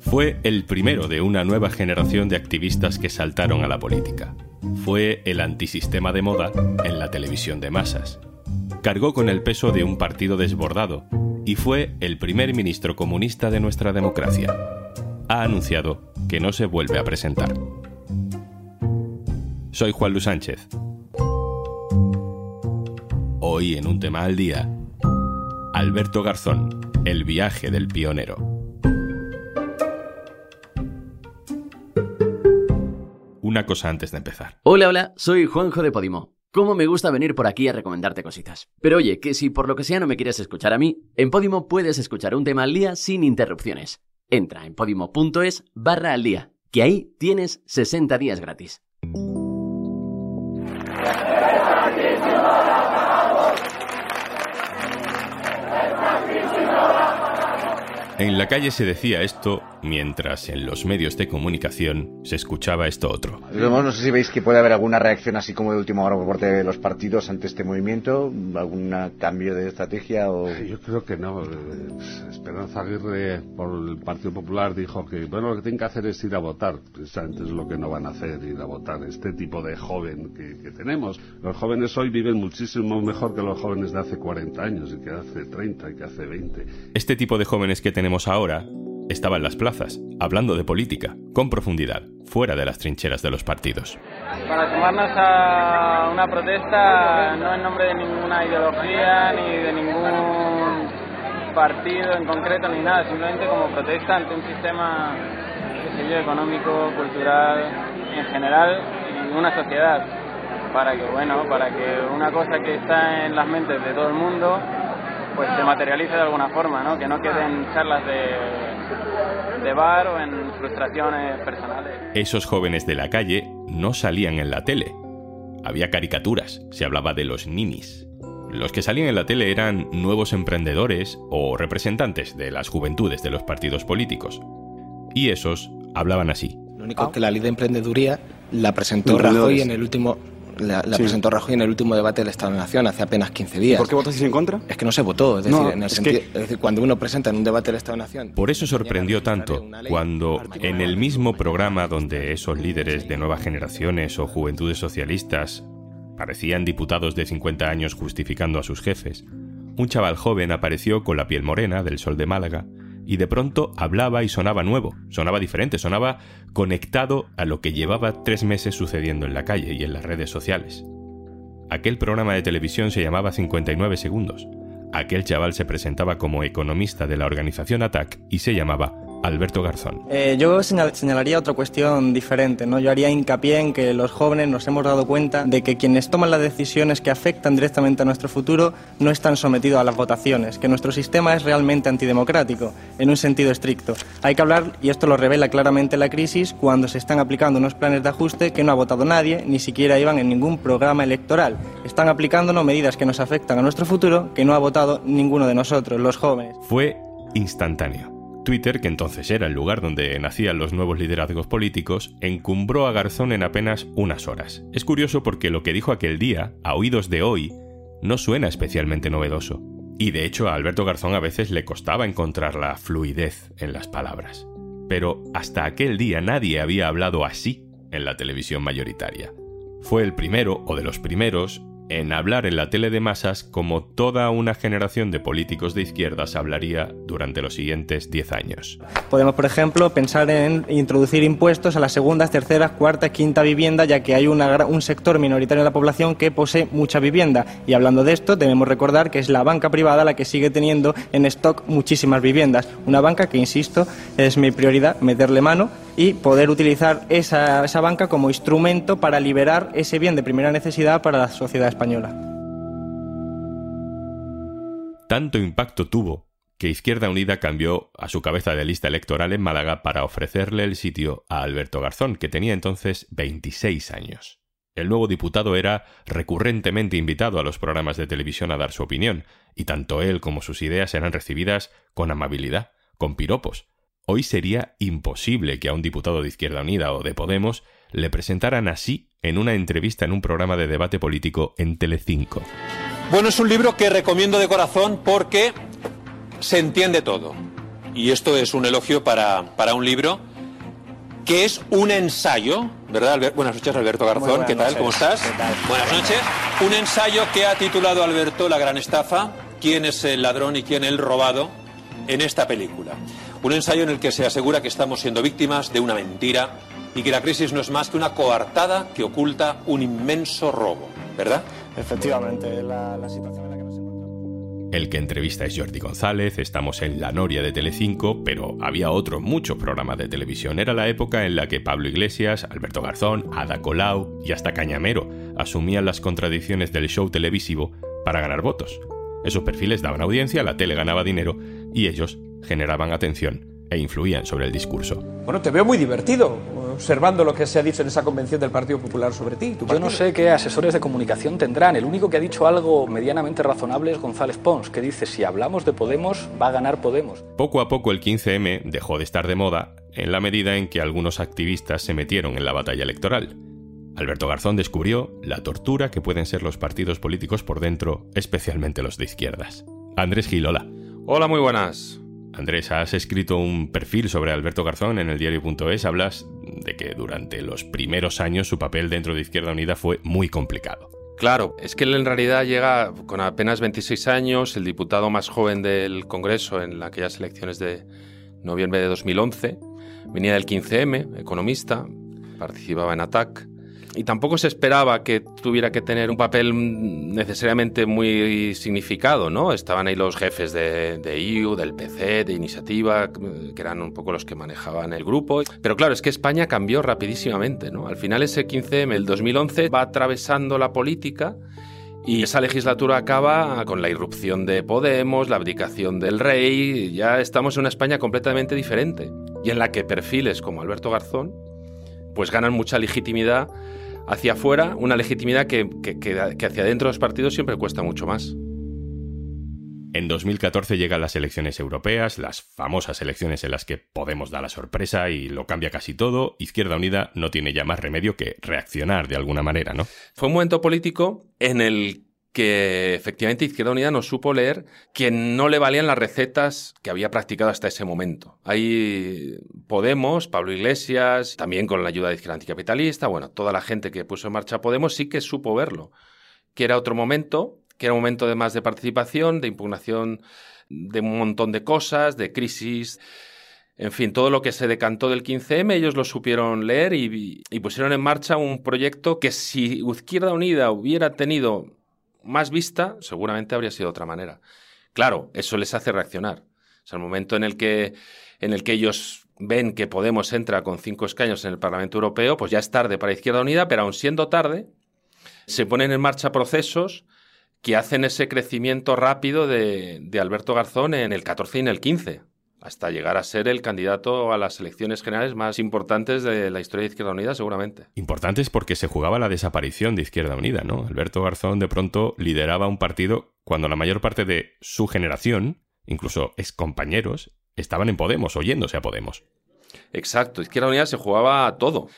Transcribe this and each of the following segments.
Fue el primero de una nueva generación de activistas que saltaron a la política. Fue el antisistema de moda en la televisión de masas. Cargó con el peso de un partido desbordado y fue el primer ministro comunista de nuestra democracia. Ha anunciado que no se vuelve a presentar. Soy Juan Luis Sánchez. Hoy en un tema al día, Alberto Garzón, el viaje del pionero. Una cosa antes de empezar. Hola, hola, soy Juanjo de Podimo. ¿Cómo me gusta venir por aquí a recomendarte cositas? Pero oye, que si por lo que sea no me quieres escuchar a mí, en Podimo puedes escuchar un tema al día sin interrupciones. Entra en podimo.es barra al día, que ahí tienes 60 días gratis. En la calle se decía esto, mientras en los medios de comunicación se escuchaba esto otro. No sé si veis que puede haber alguna reacción así como de última hora por parte de los partidos ante este movimiento, algún cambio de estrategia o... Yo creo que no. Esperanza Aguirre por el Partido Popular dijo que bueno lo que tienen que hacer es ir a votar. Precisamente es lo que no van a hacer, ir a votar. Este tipo de joven que, que tenemos. Los jóvenes hoy viven muchísimo mejor que los jóvenes de hace 40 años y que hace 30 y que hace 20. Este tipo de jóvenes que tenemos ahora estaba en las plazas, hablando de política, con profundidad, fuera de las trincheras de los partidos. Para sumarnos a una protesta no en nombre de ninguna ideología ni de ningún partido en concreto ni nada, simplemente como protesta ante un sistema económico, cultural, en general y una sociedad para que bueno, para que una cosa que está en las mentes de todo el mundo pues se materialice de alguna forma, ¿no? Que no queden charlas de, de bar o en frustraciones personales. Esos jóvenes de la calle no salían en la tele. Había caricaturas, se hablaba de los ninis. Los que salían en la tele eran nuevos emprendedores o representantes de las juventudes de los partidos políticos. Y esos hablaban así. Lo único que la ley de emprendeduría la presentó Rajoy en el último la, presentó Rajoy en el último debate del Estado de la Nación hace apenas 15 días. ¿Por qué votasteis en contra? Es que no se votó, es decir, en el sentido, es decir, cuando uno presenta en un debate del Estado de la Nación. Por eso sorprendió tanto cuando en el mismo programa donde esos líderes de nuevas generaciones o juventudes socialistas parecían diputados de 50 años justificando a sus jefes, un chaval joven apareció con la piel morena del sol de Málaga y de pronto hablaba y sonaba nuevo, sonaba diferente, sonaba conectado a lo que llevaba tres meses sucediendo en la calle y en las redes sociales. Aquel programa de televisión se llamaba 59 segundos. Aquel chaval se presentaba como economista de la organización ATAC y se llamaba Alberto Garzón. Eh, yo señalaría otra cuestión diferente. ¿no? Yo haría hincapié en que los jóvenes nos hemos dado cuenta de que quienes toman las decisiones que afectan directamente a nuestro futuro no están sometidos a las votaciones, que nuestro sistema es realmente antidemocrático, en un sentido estricto. Hay que hablar, y esto lo revela claramente la crisis, cuando se están aplicando unos planes de ajuste que no ha votado nadie, ni siquiera iban en ningún programa electoral. Están aplicándonos medidas que nos afectan a nuestro futuro que no ha votado ninguno de nosotros, los jóvenes. Fue instantáneo. Twitter, que entonces era el lugar donde nacían los nuevos liderazgos políticos, encumbró a Garzón en apenas unas horas. Es curioso porque lo que dijo aquel día, a oídos de hoy, no suena especialmente novedoso. Y de hecho a Alberto Garzón a veces le costaba encontrar la fluidez en las palabras. Pero hasta aquel día nadie había hablado así en la televisión mayoritaria. Fue el primero, o de los primeros, en hablar en la tele de masas como toda una generación de políticos de izquierdas hablaría durante los siguientes 10 años. Podemos, por ejemplo, pensar en introducir impuestos a las segundas, terceras, cuarta, quinta vivienda, ya que hay un sector minoritario de la población que posee mucha vivienda. Y hablando de esto, debemos recordar que es la banca privada la que sigue teniendo en stock muchísimas viviendas. Una banca que, insisto, es mi prioridad meterle mano y poder utilizar esa, esa banca como instrumento para liberar ese bien de primera necesidad para la sociedad española. Tanto impacto tuvo que Izquierda Unida cambió a su cabeza de lista electoral en Málaga para ofrecerle el sitio a Alberto Garzón, que tenía entonces 26 años. El nuevo diputado era recurrentemente invitado a los programas de televisión a dar su opinión, y tanto él como sus ideas eran recibidas con amabilidad, con piropos, Hoy sería imposible que a un diputado de Izquierda Unida o de Podemos le presentaran así en una entrevista en un programa de debate político en Telecinco. Bueno, es un libro que recomiendo de corazón porque se entiende todo. y esto es un elogio para, para un libro que es un ensayo, ¿verdad? buenas noches, Alberto Garzón, ¿qué tal? ¿Cómo estás? Buenas noches. Un ensayo que ha titulado Alberto La gran estafa, quién es el ladrón y quién el robado en esta película. Un ensayo en el que se asegura que estamos siendo víctimas de una mentira y que la crisis no es más que una coartada que oculta un inmenso robo, ¿verdad? Efectivamente, la, la situación en la que nos encontramos. El que entrevista es Jordi González, estamos en La Noria de Telecinco, pero había otros muchos programas de televisión. Era la época en la que Pablo Iglesias, Alberto Garzón, Ada Colau y hasta Cañamero asumían las contradicciones del show televisivo para ganar votos. Esos perfiles daban audiencia, la tele ganaba dinero y ellos generaban atención e influían sobre el discurso. Bueno, te veo muy divertido observando lo que se ha dicho en esa convención del Partido Popular sobre ti. Yo no sé qué asesores de comunicación tendrán. El único que ha dicho algo medianamente razonable es González Pons, que dice, si hablamos de Podemos, va a ganar Podemos. Poco a poco el 15M dejó de estar de moda en la medida en que algunos activistas se metieron en la batalla electoral. Alberto Garzón descubrió la tortura que pueden ser los partidos políticos por dentro, especialmente los de izquierdas. Andrés Gilola. Hola, muy buenas. Andrés, has escrito un perfil sobre Alberto Garzón en el diario.es. Hablas de que durante los primeros años su papel dentro de Izquierda Unida fue muy complicado. Claro, es que él en realidad llega con apenas 26 años, el diputado más joven del Congreso en aquellas elecciones de noviembre de 2011. Venía del 15M, economista, participaba en ATAC y tampoco se esperaba que tuviera que tener un papel necesariamente muy significado, ¿no? Estaban ahí los jefes de, de IU, del PC, de Iniciativa, que eran un poco los que manejaban el grupo. Pero claro, es que España cambió rapidísimamente, ¿no? Al final ese 15M, el 2011, va atravesando la política y esa legislatura acaba con la irrupción de Podemos, la abdicación del rey, ya estamos en una España completamente diferente y en la que perfiles como Alberto Garzón pues ganan mucha legitimidad hacia afuera, una legitimidad que, que, que, hacia adentro de los partidos siempre cuesta mucho más. En 2014 llegan las elecciones europeas, las famosas elecciones en las que Podemos da la sorpresa y lo cambia casi todo. Izquierda Unida no tiene ya más remedio que reaccionar de alguna manera, ¿no? Fue un momento político en el que efectivamente Izquierda Unida no supo leer que no le valían las recetas que había practicado hasta ese momento. Ahí Podemos, Pablo Iglesias, también con la ayuda de Izquierda Anticapitalista, bueno, toda la gente que puso en marcha Podemos sí que supo verlo, que era otro momento, que era un momento de más de participación, de impugnación de un montón de cosas, de crisis. En fin, todo lo que se decantó del 15M, ellos lo supieron leer y, y pusieron en marcha un proyecto que si Izquierda Unida hubiera tenido más vista, seguramente habría sido otra manera. Claro, eso les hace reaccionar. O sea, el momento en el que, en el que ellos ven que Podemos entra con cinco escaños en el Parlamento Europeo, pues ya es tarde para Izquierda Unida, pero aun siendo tarde, se ponen en marcha procesos que hacen ese crecimiento rápido de, de Alberto Garzón en el 14 y en el 15 hasta llegar a ser el candidato a las elecciones generales más importantes de la historia de Izquierda Unida, seguramente. Importantes porque se jugaba la desaparición de Izquierda Unida, ¿no? Alberto Garzón de pronto lideraba un partido cuando la mayor parte de su generación, incluso ex compañeros, estaban en Podemos, oyéndose a Podemos. Exacto, Izquierda Unida se jugaba a todo.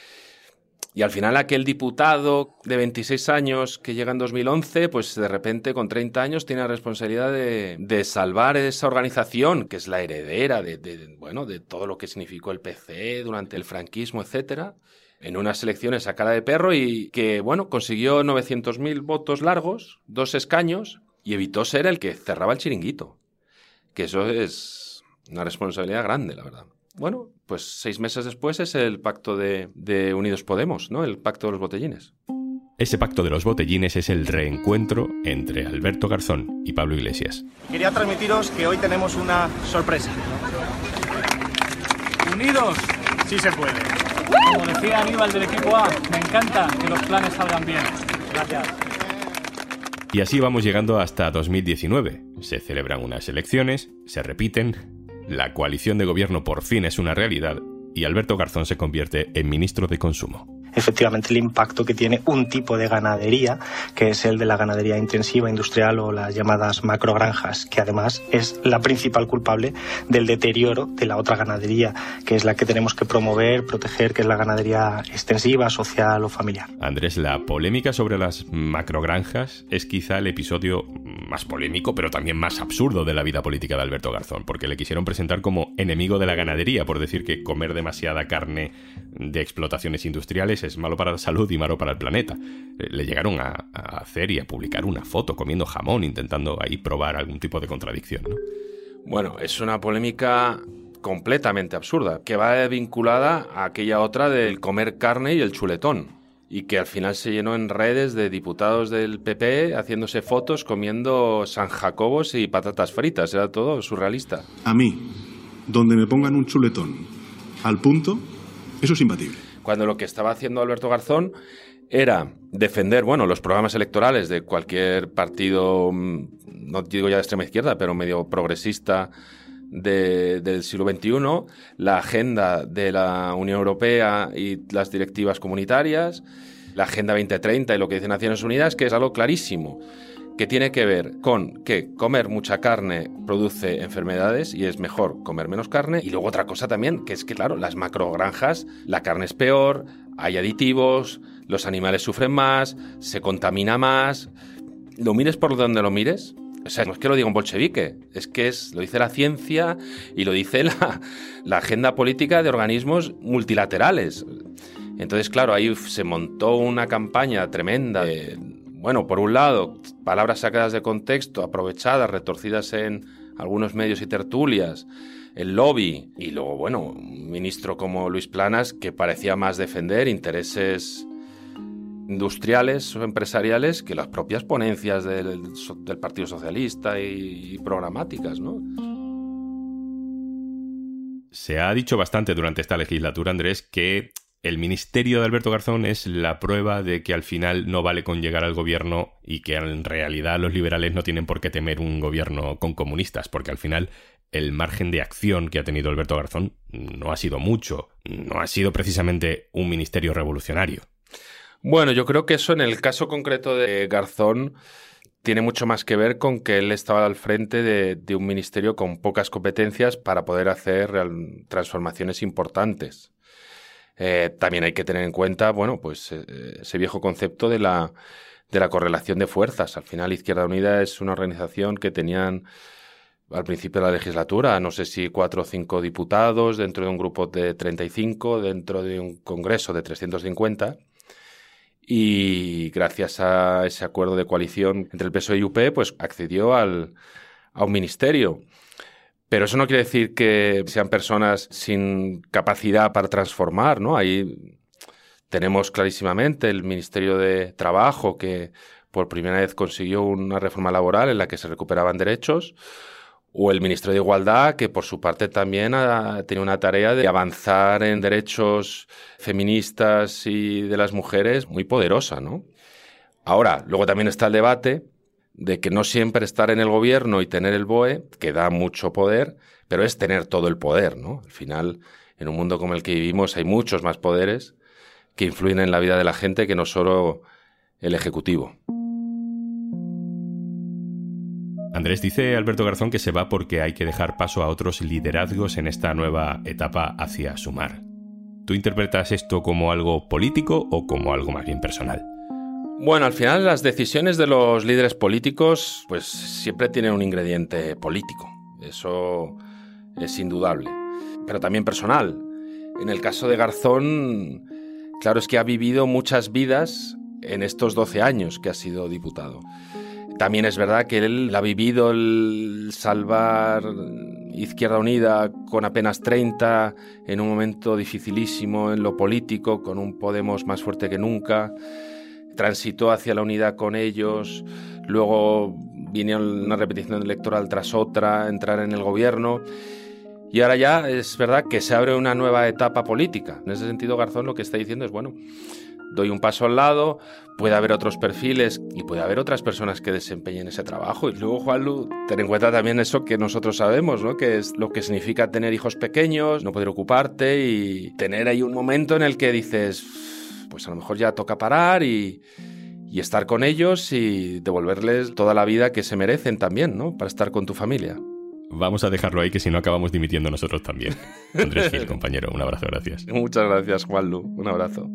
Y al final aquel diputado de 26 años que llega en 2011, pues de repente con 30 años tiene la responsabilidad de, salvar esa organización que es la heredera de, de, bueno, de todo lo que significó el PC durante el franquismo, etcétera en unas elecciones a cara de perro y que, bueno, consiguió 900.000 votos largos, dos escaños, y evitó ser el que cerraba el chiringuito. Que eso es una responsabilidad grande, la verdad. Bueno, pues seis meses después es el pacto de, de, Unidos Podemos, ¿no? El pacto de los botellines. Ese pacto de los botellines es el reencuentro entre Alberto Garzón y Pablo Iglesias. Quería transmitiros que hoy tenemos una sorpresa. Unidos, sí se puede. Como decía Aníbal del equipo A, me encanta que los planes salgan bien. Gracias. Y así vamos llegando hasta 2019. Se celebran unas elecciones, se repiten, la coalición de gobierno por fin es una realidad y Alberto Garzón se convierte en ministro de Consumo. Efectivamente el impacto que tiene un tipo de ganadería, que es el de la ganadería intensiva industrial o las llamadas macrogranjas, que además es la principal culpable del deterioro de la otra ganadería, que es la que tenemos que promover, proteger, que es la ganadería extensiva, social o familiar. Andrés, la polémica sobre las macrogranjas es quizá el episodio más polémico, pero también más absurdo de la vida política de Alberto Garzón, porque le quisieron presentar como enemigo de la ganadería por decir que comer demasiada carne de explotaciones industriales es malo para la salud y malo para el planeta. Eh, le llegaron a, hacer y a publicar una foto comiendo jamón, intentando ahí probar algún tipo de contradicción. Bueno, es una polémica completamente absurda, que va vinculada a aquella otra del comer carne y el chuletón y que al final se llenó en redes de diputados del PP haciéndose fotos comiendo San Jacobos y patatas fritas. Era todo surrealista. A mí, donde me pongan un chuletón al punto, eso es imbatible. Cuando lo que estaba haciendo Alberto Garzón era defender, bueno, los programas electorales de cualquier partido, mm, no digo ya de extrema izquierda, pero medio progresista del siglo XXI, la agenda de la Unión Europea y las directivas comunitarias, la Agenda 2030 y lo que dice Naciones Unidas, que es algo clarísimo, que tiene que ver con que comer mucha carne produce enfermedades y es mejor comer menos carne. Y luego otra cosa también, que es que, claro, las macrogranjas, la carne es peor, hay aditivos, los animales sufren más, se contamina más. Lo mires por donde lo mires, o sea, no es que lo diga un bolchevique, es que es, lo dice la ciencia y lo dice la, la agenda política de organismos multilaterales. Entonces, claro, ahí se montó una campaña tremenda bueno, por un lado, palabras sacadas de contexto, aprovechadas, retorcidas en algunos medios y tertulias, el lobby, y luego, bueno, un ministro como Luis Planas que parecía más defender intereses industriales o empresariales que las propias ponencias del, Partido Socialista y, programáticas, ¿no? Se ha dicho bastante durante esta legislatura, Andrés, que el ministerio de Alberto Garzón es la prueba de que al final no vale con llegar al gobierno y que en realidad los liberales no tienen por qué temer un gobierno con comunistas, porque al final el margen de acción que ha tenido Alberto Garzón no ha sido mucho, no ha sido precisamente un ministerio revolucionario. Bueno, yo creo que eso en el caso concreto de Garzón tiene mucho más que ver con que él estaba al frente de, un ministerio con pocas competencias para poder hacer transformaciones importantes. Eh, también hay que tener en cuenta, bueno, pues eh, ese viejo concepto de la, de la correlación de fuerzas. Al final, Izquierda Unida es una organización que tenían al principio de la legislatura, no sé si cuatro o cinco diputados dentro de un grupo de 35, dentro de un congreso de 350 y gracias a ese acuerdo de coalición entre el PSOE y UP, pues accedió al, a un ministerio. Pero eso no quiere decir que sean personas sin capacidad para transformar, ¿no? Ahí tenemos clarísimamente el Ministerio de Trabajo que por primera vez consiguió una reforma laboral en la que se recuperaban derechos o el ministro de Igualdad, que por su parte también ha tenido una tarea de avanzar en derechos feministas y de las mujeres muy poderosa, ¿no? Ahora, luego también está el debate de que no siempre estar en el gobierno y tener el BOE, que da mucho poder, pero es tener todo el poder, ¿no? Al final, en un mundo como el que vivimos hay muchos más poderes que influyen en la vida de la gente que no solo el Ejecutivo. Andrés dice Alberto Garzón que se va porque hay que dejar paso a otros liderazgos en esta nueva etapa hacia sumar. ¿Tú interpretas esto como algo político o como algo más bien personal? Bueno, al final las decisiones de los líderes políticos pues siempre tienen un ingrediente político. Eso es indudable. Pero también personal. En el caso de Garzón, claro es que ha vivido muchas vidas en estos 12 años que ha sido diputado. También es verdad que él ha vivido el salvar Izquierda Unida con apenas 30, en un momento dificilísimo en lo político, con un Podemos más fuerte que nunca. Transitó hacia la unidad con ellos, luego vino una repetición electoral tras otra, entrar en el gobierno. Y ahora ya es verdad que se abre una nueva etapa política. En ese sentido, Garzón lo que está diciendo es, bueno, doy un paso al lado, puede haber otros perfiles y puede haber otras personas que desempeñen ese trabajo. Y luego, Juanlu, ten en cuenta también eso que nosotros sabemos, ¿no? Que es lo que significa tener hijos pequeños, no poder ocuparte y tener ahí un momento en el que dices, pues a lo mejor ya toca parar y, y estar con ellos y devolverles toda la vida que se merecen también, ¿no? Para estar con tu familia. Vamos a dejarlo ahí, que si no acabamos dimitiendo nosotros también. Andrés Gil, compañero, un abrazo, gracias. Muchas gracias, Juanlu. Un abrazo.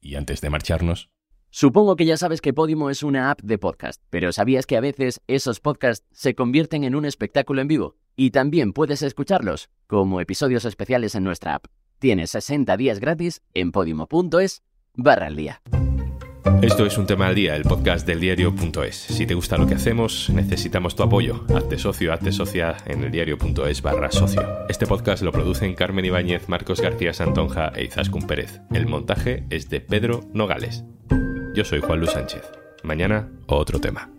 Y antes de marcharnos... Supongo que ya sabes que Podimo es una app de podcast, pero ¿sabías que a veces esos podcasts se convierten en un espectáculo en vivo? Y también puedes escucharlos como episodios especiales en nuestra app. Tienes 60 días gratis en podimo.es barra al día. Esto es un tema al día, el podcast del diario.es. Si te gusta lo que hacemos, necesitamos tu apoyo. Hazte socio, hazte en el diario.es barra socio. Este podcast lo producen Carmen Ibáñez, Marcos García Santonja e Izaskun Pérez. El montaje es de Pedro Nogales. Yo soy Juan Luis Sánchez. Mañana, otro tema.